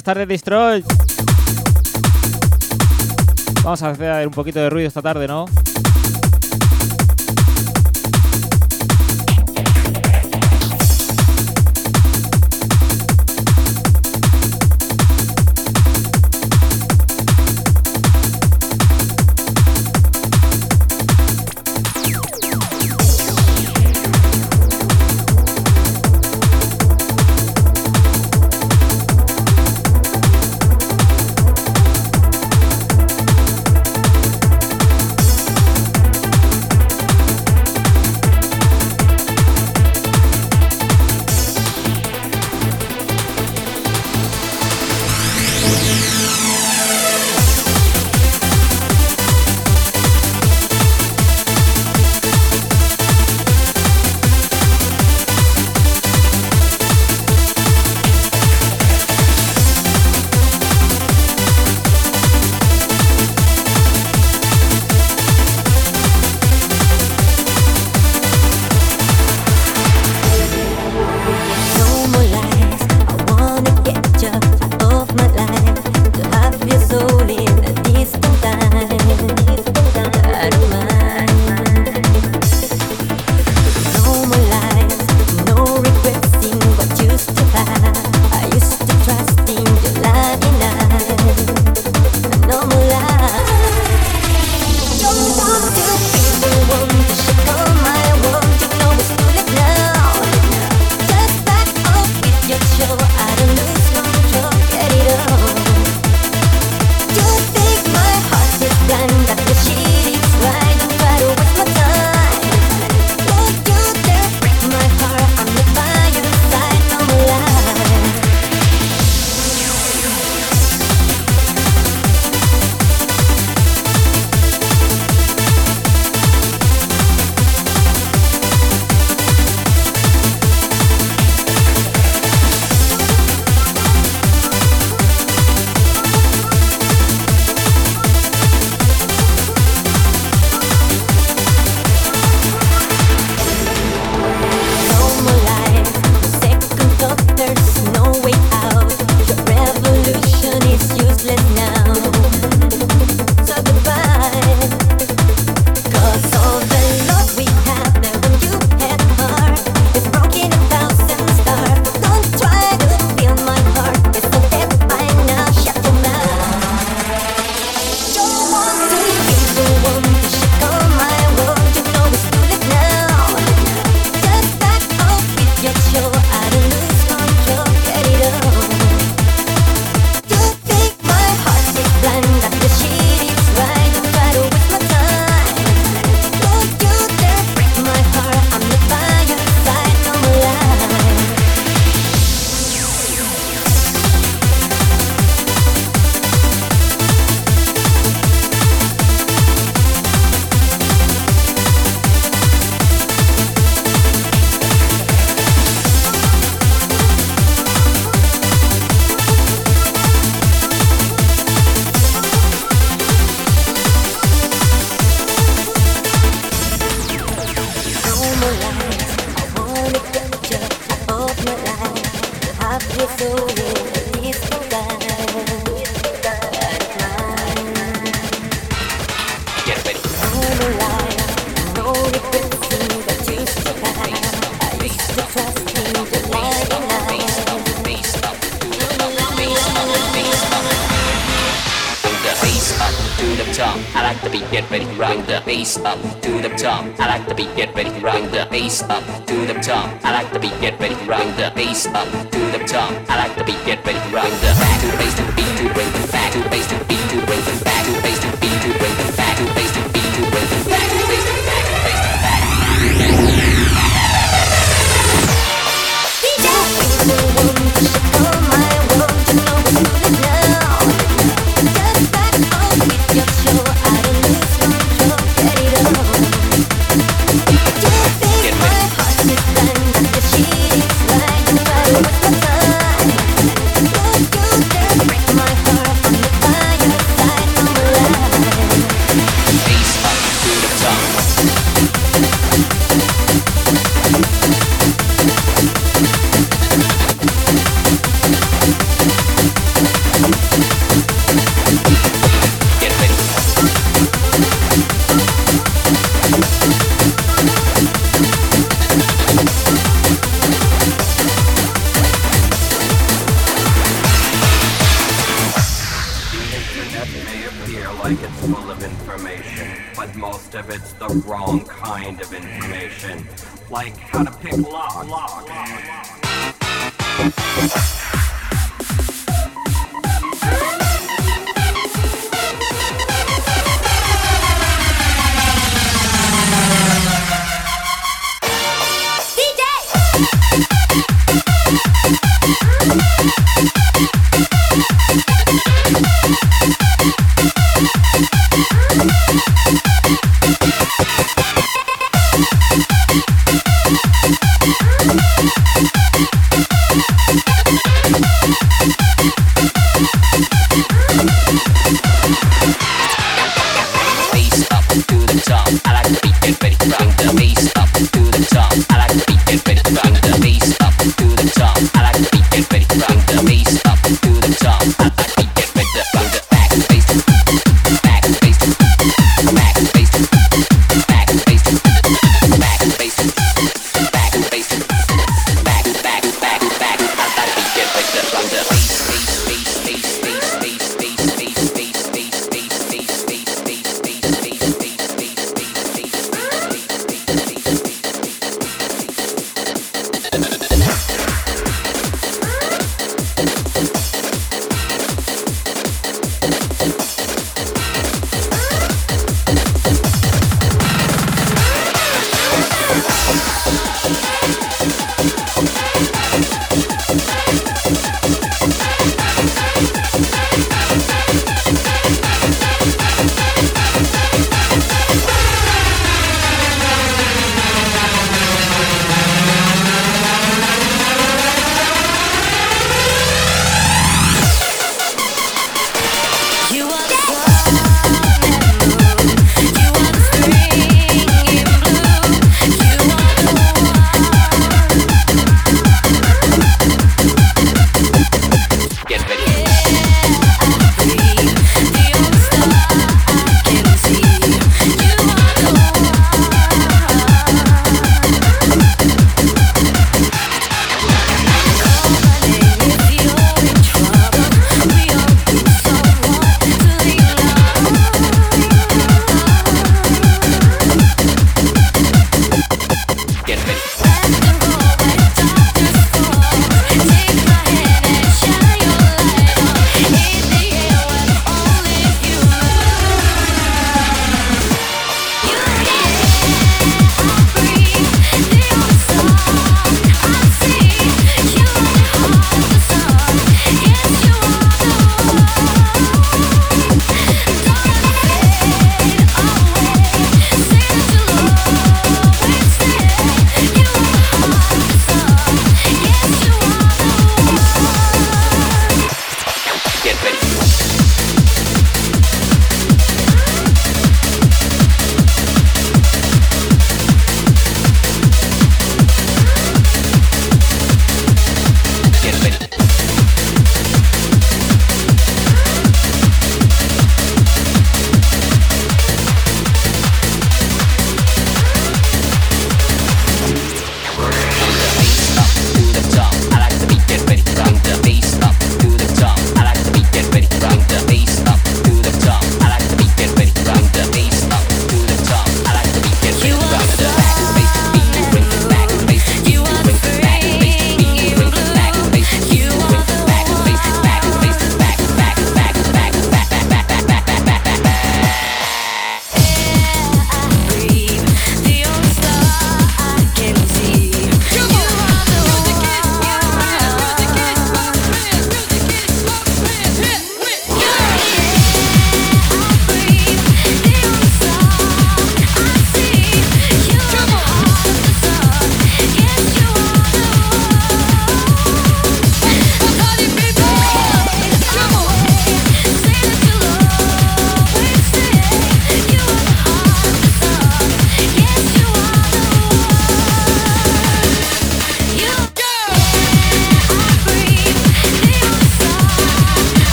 Buenas tardes, Destroy. Vamos a hacer un poquito de ruido esta tarde, ¿no?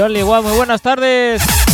Only One, muy buenas tardes.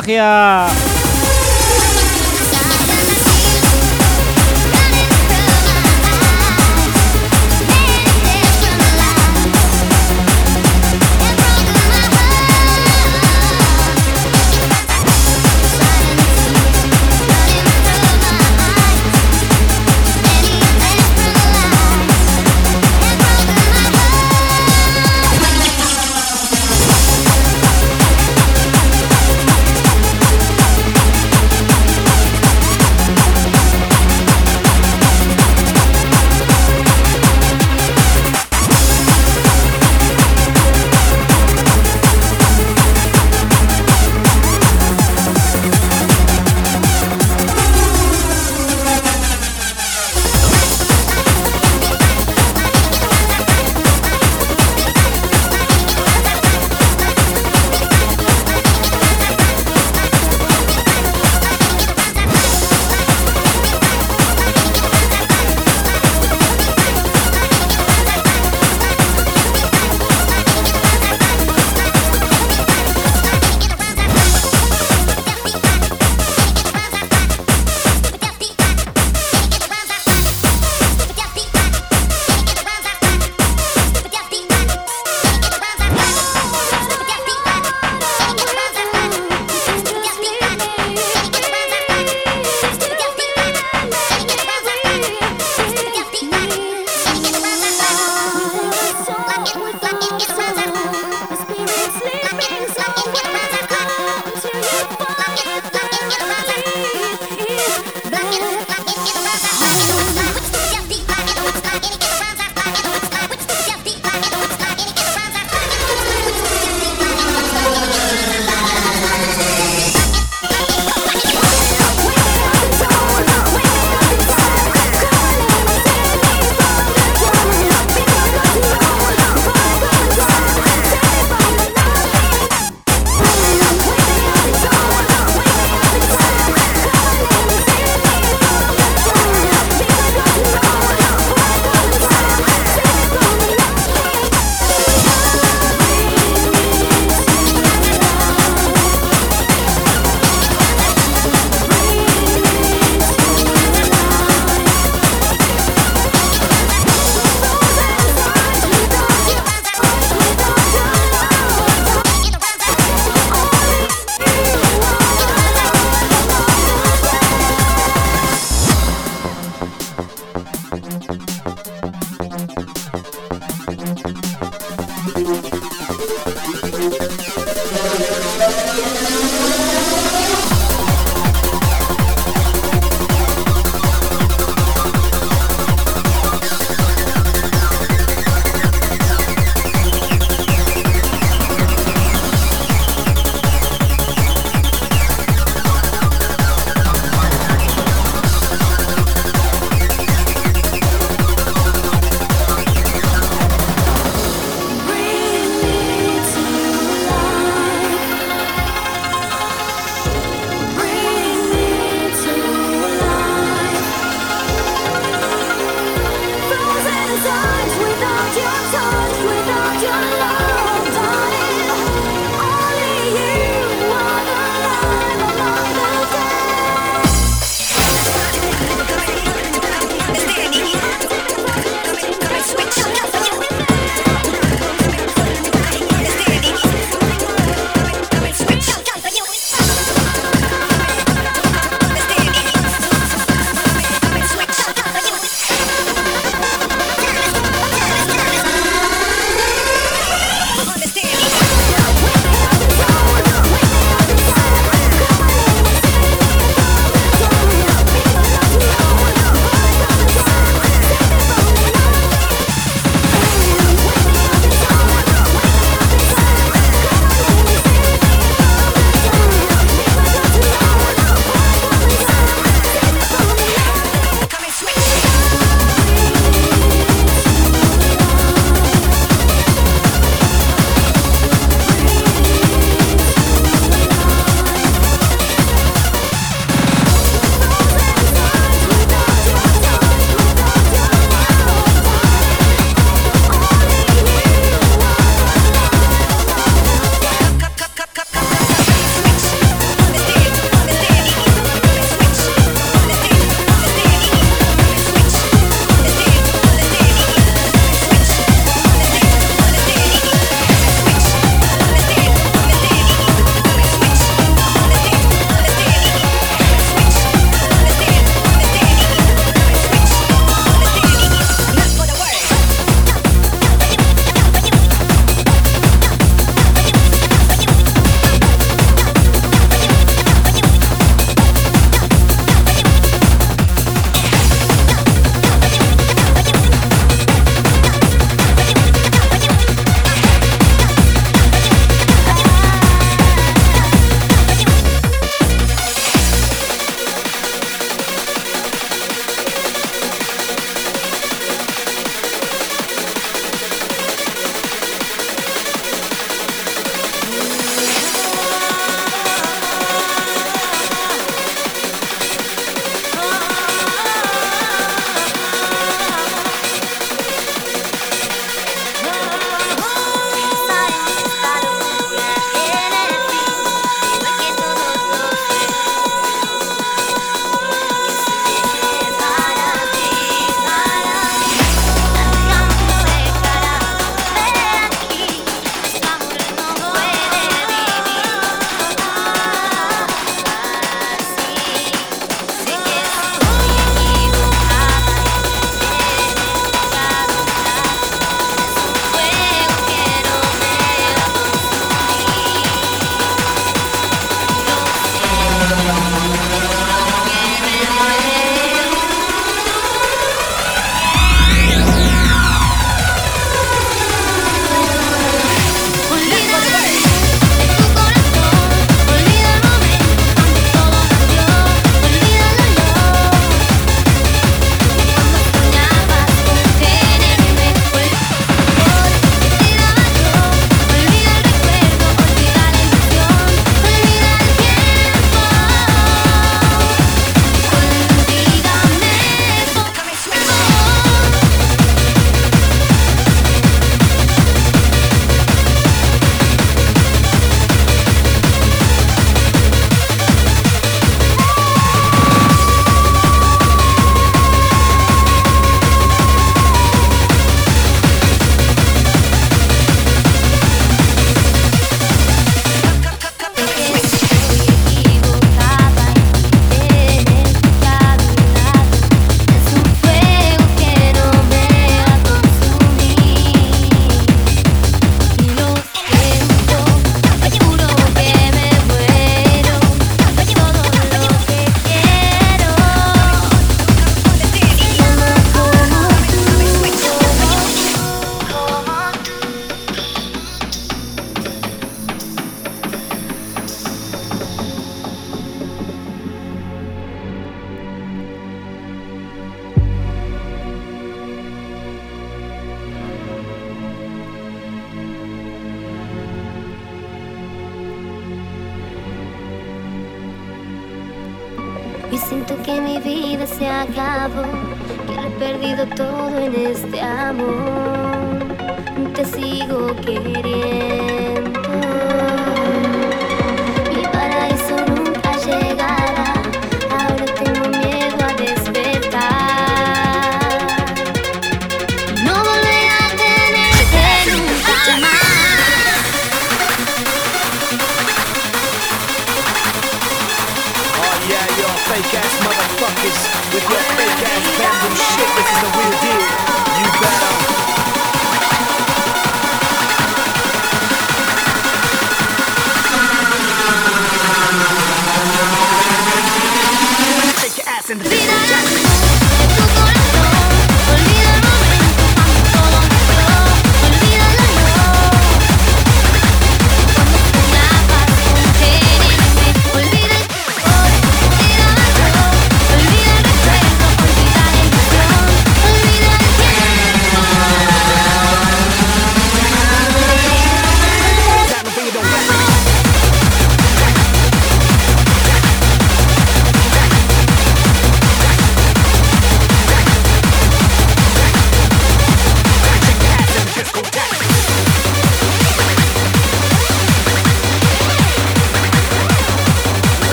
agia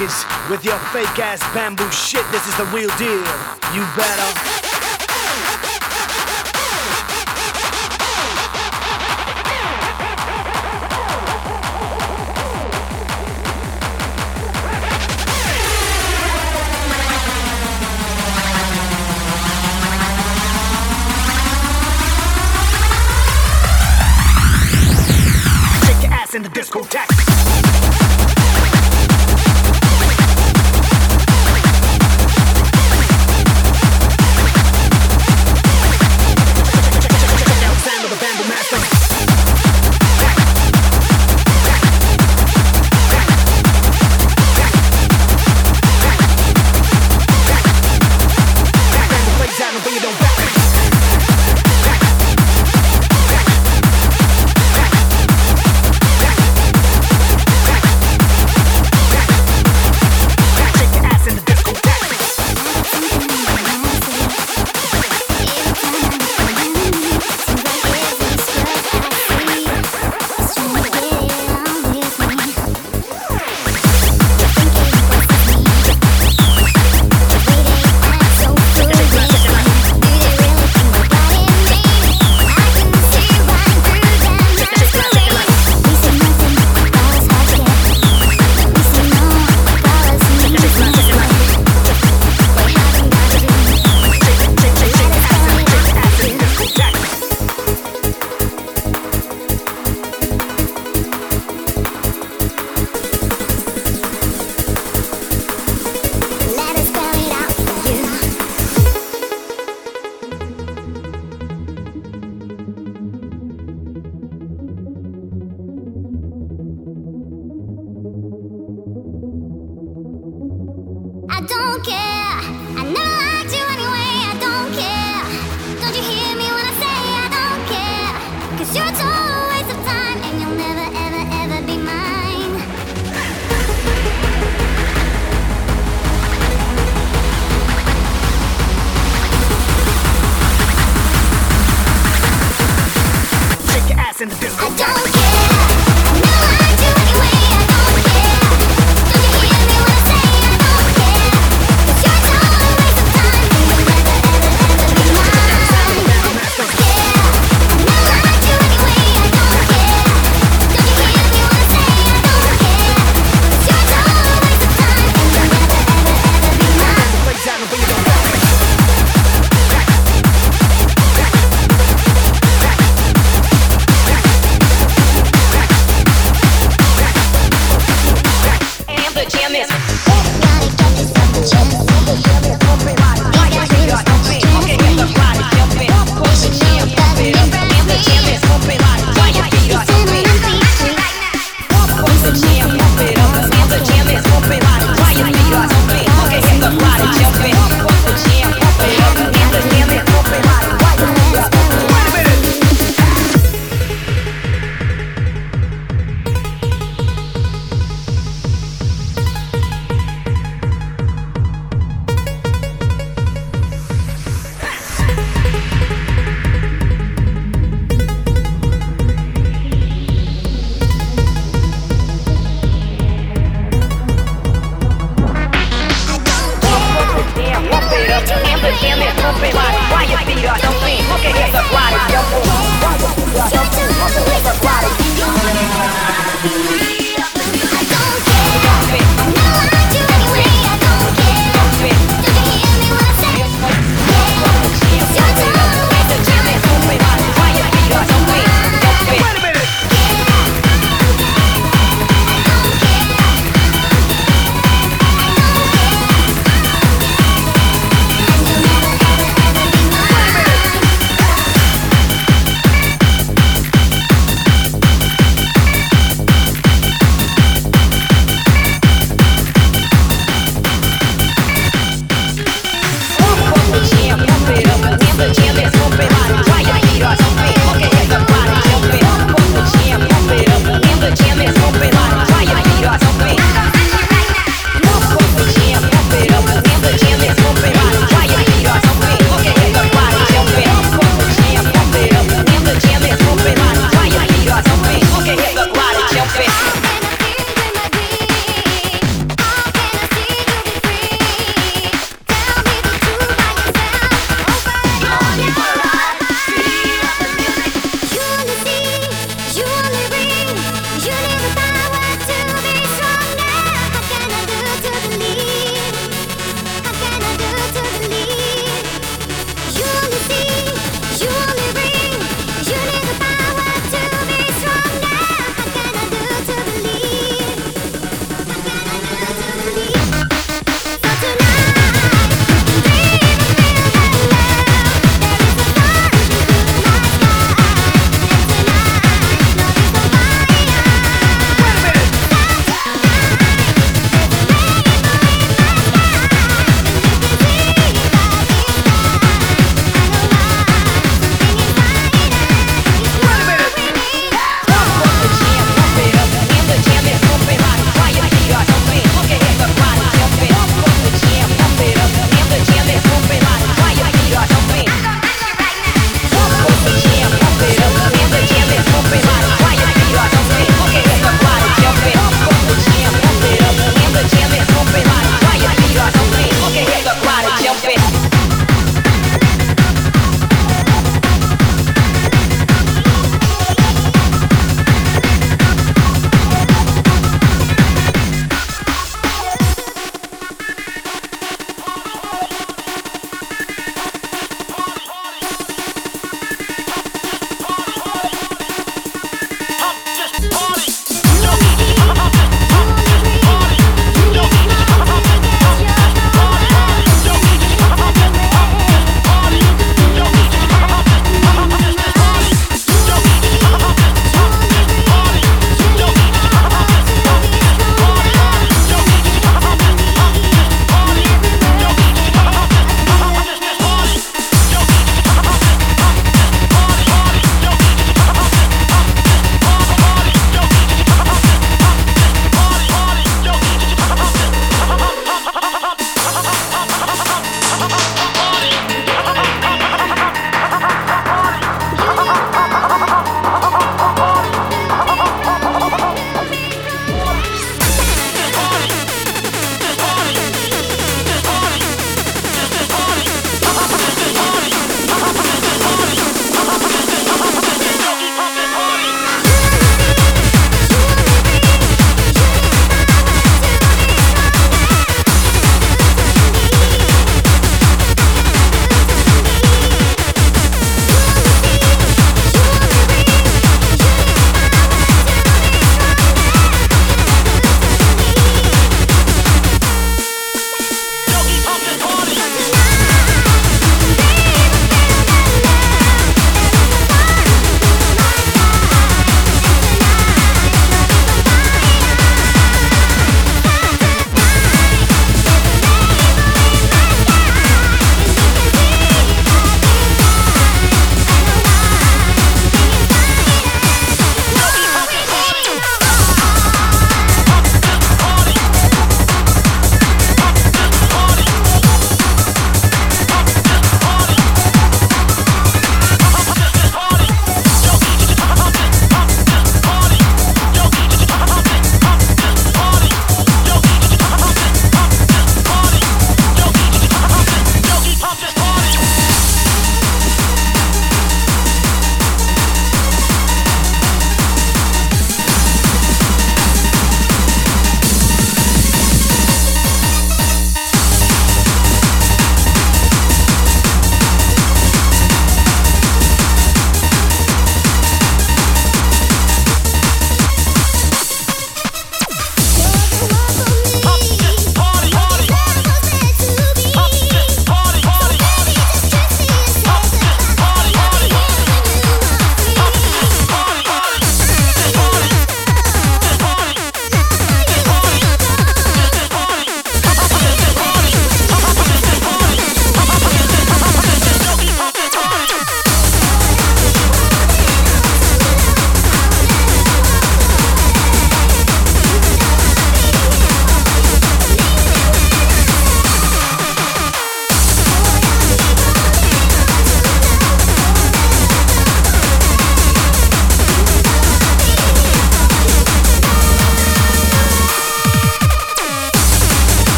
with your fake ass bamboo shit. This is the real deal. You better.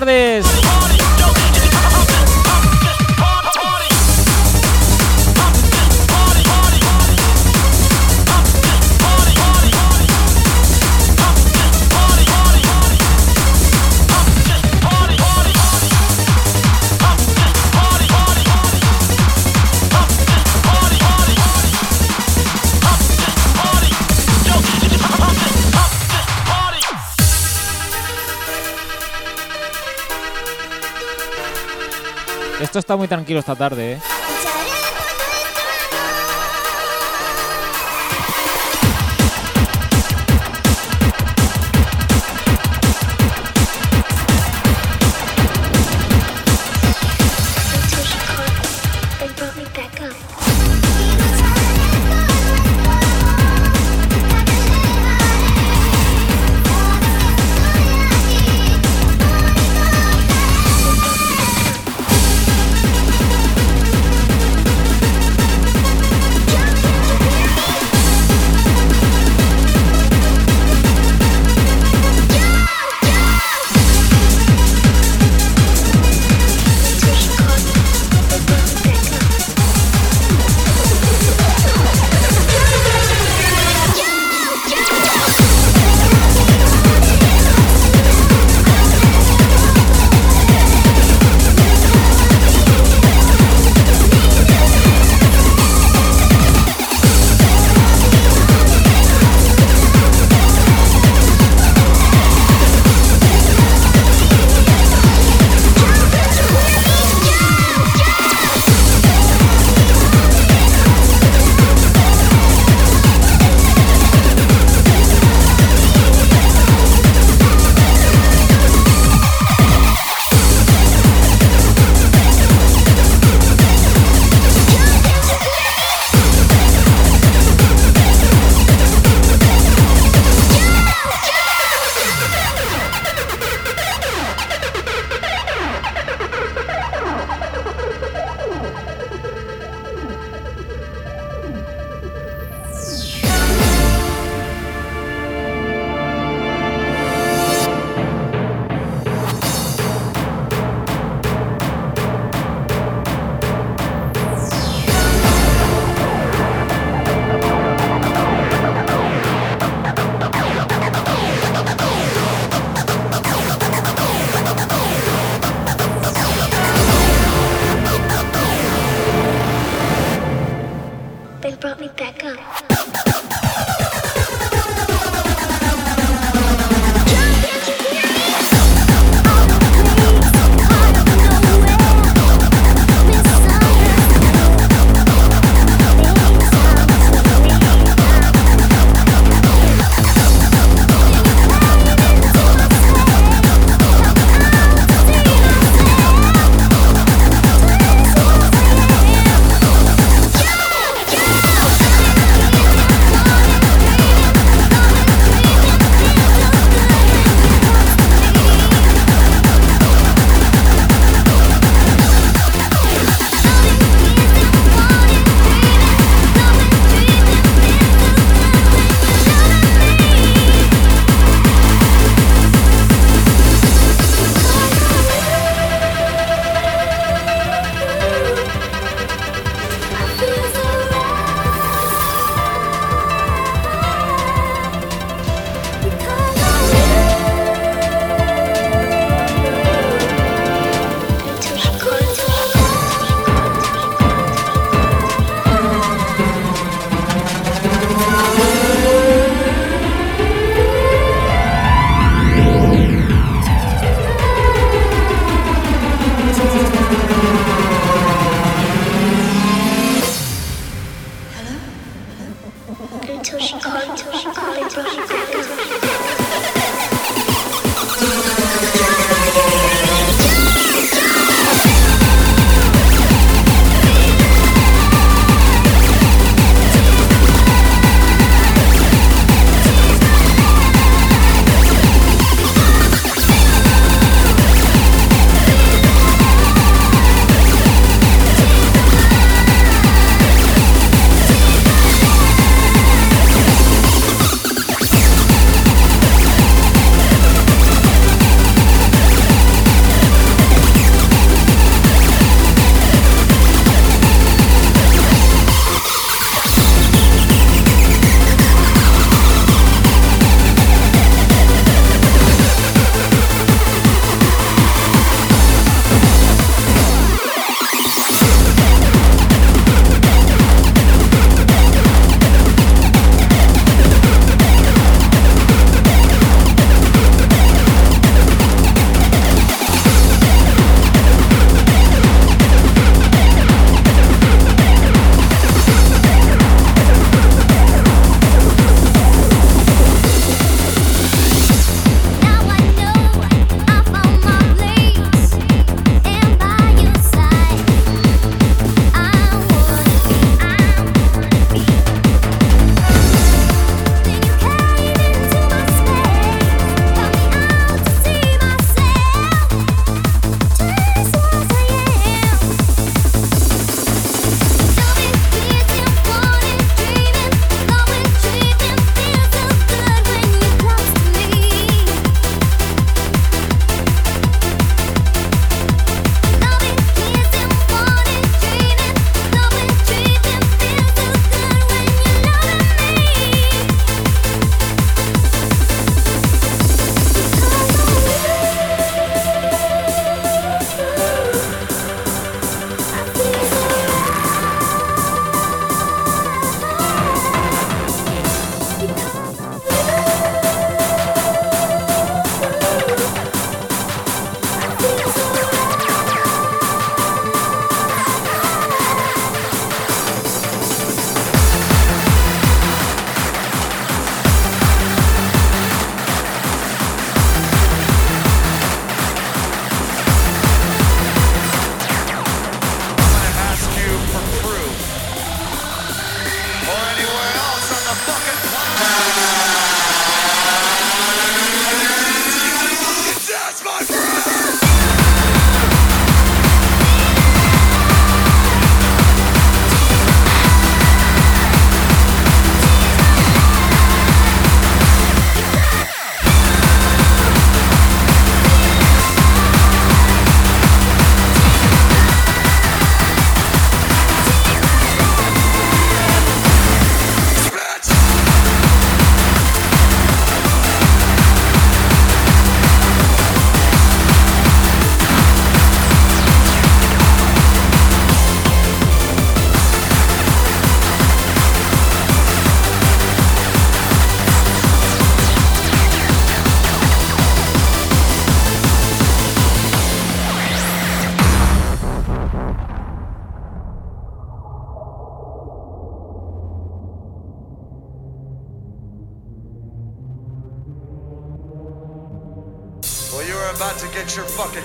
Eluder, está muy tranquilo esta tarde, ¿eh?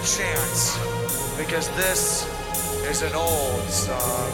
Chance. Because this is an old song.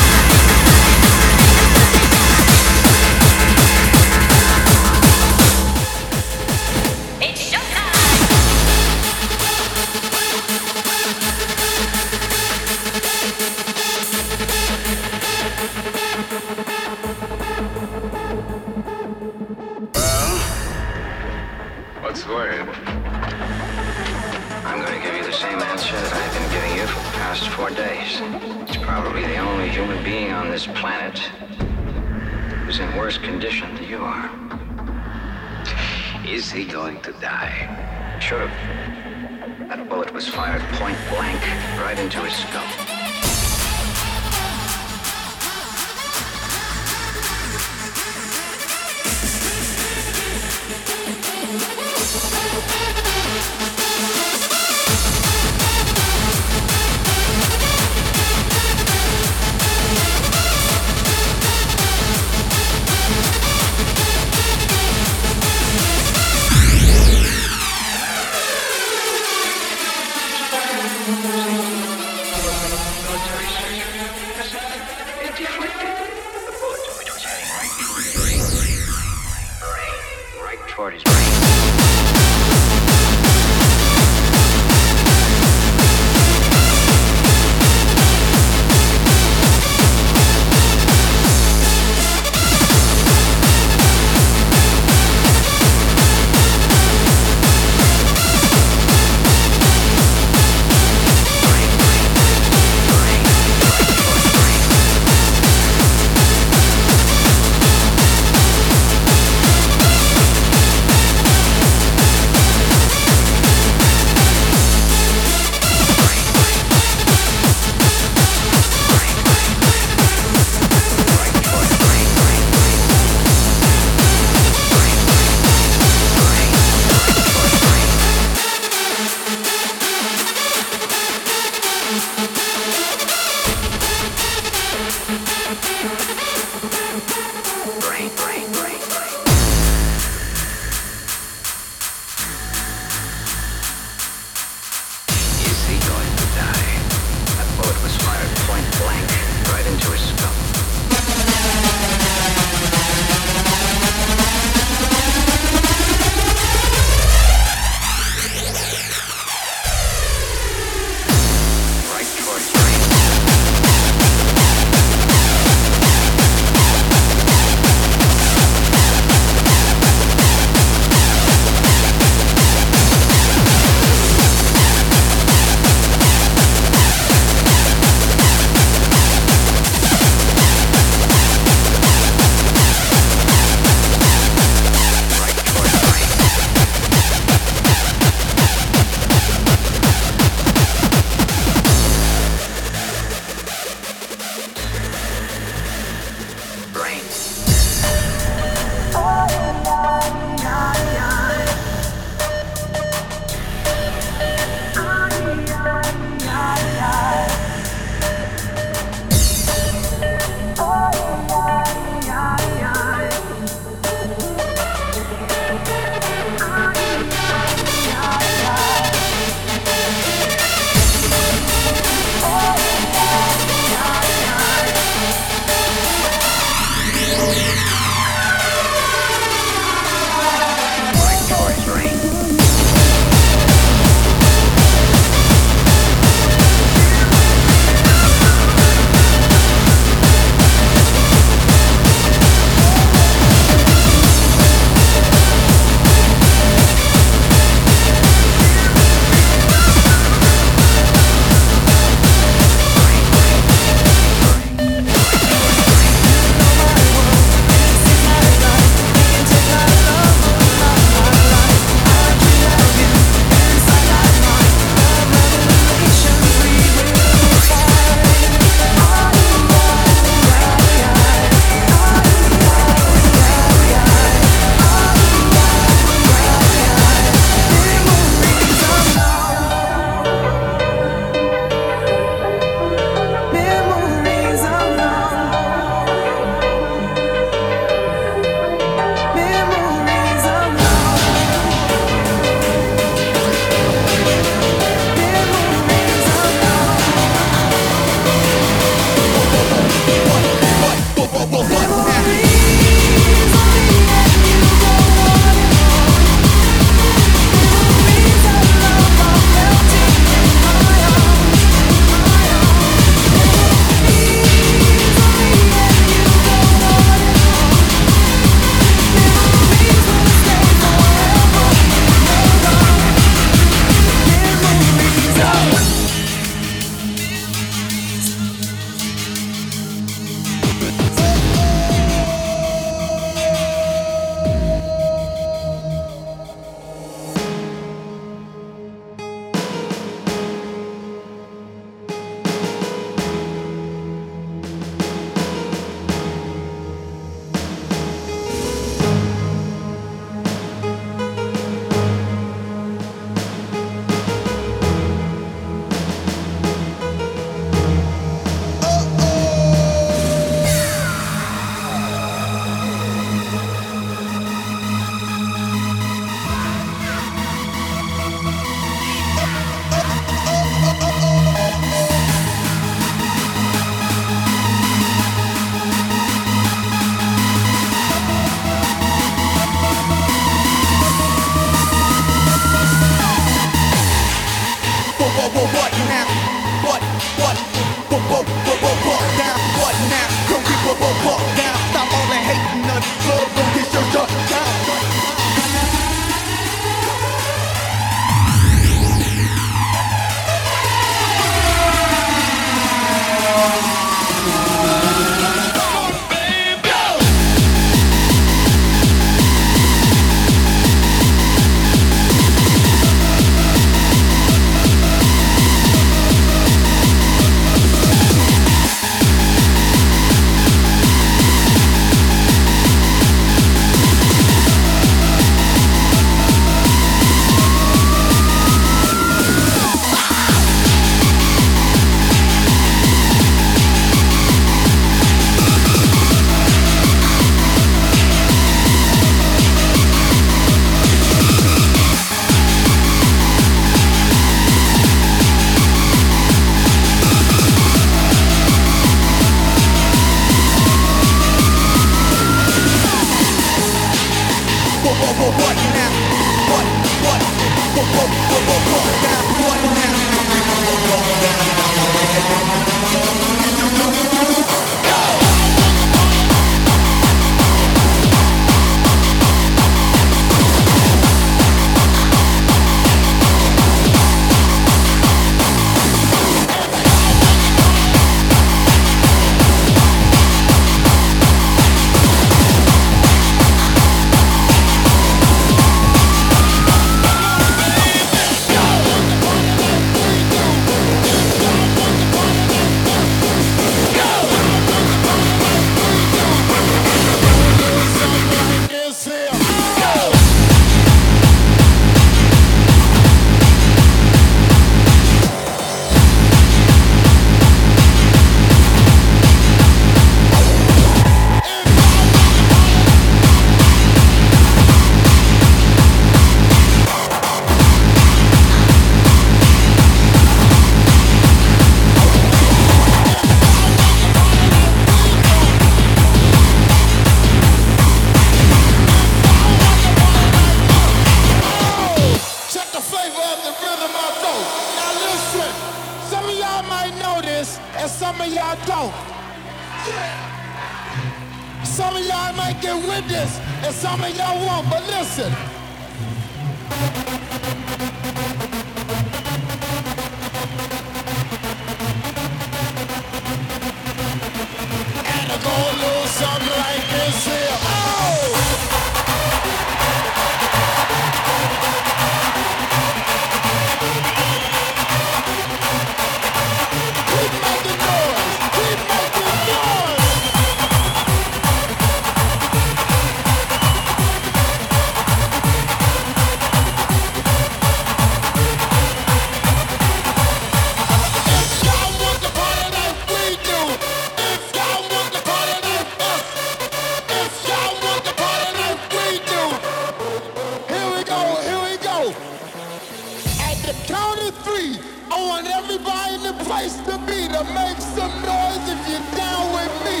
the count of three, I want everybody in the place to be to make some noise if you're down with me.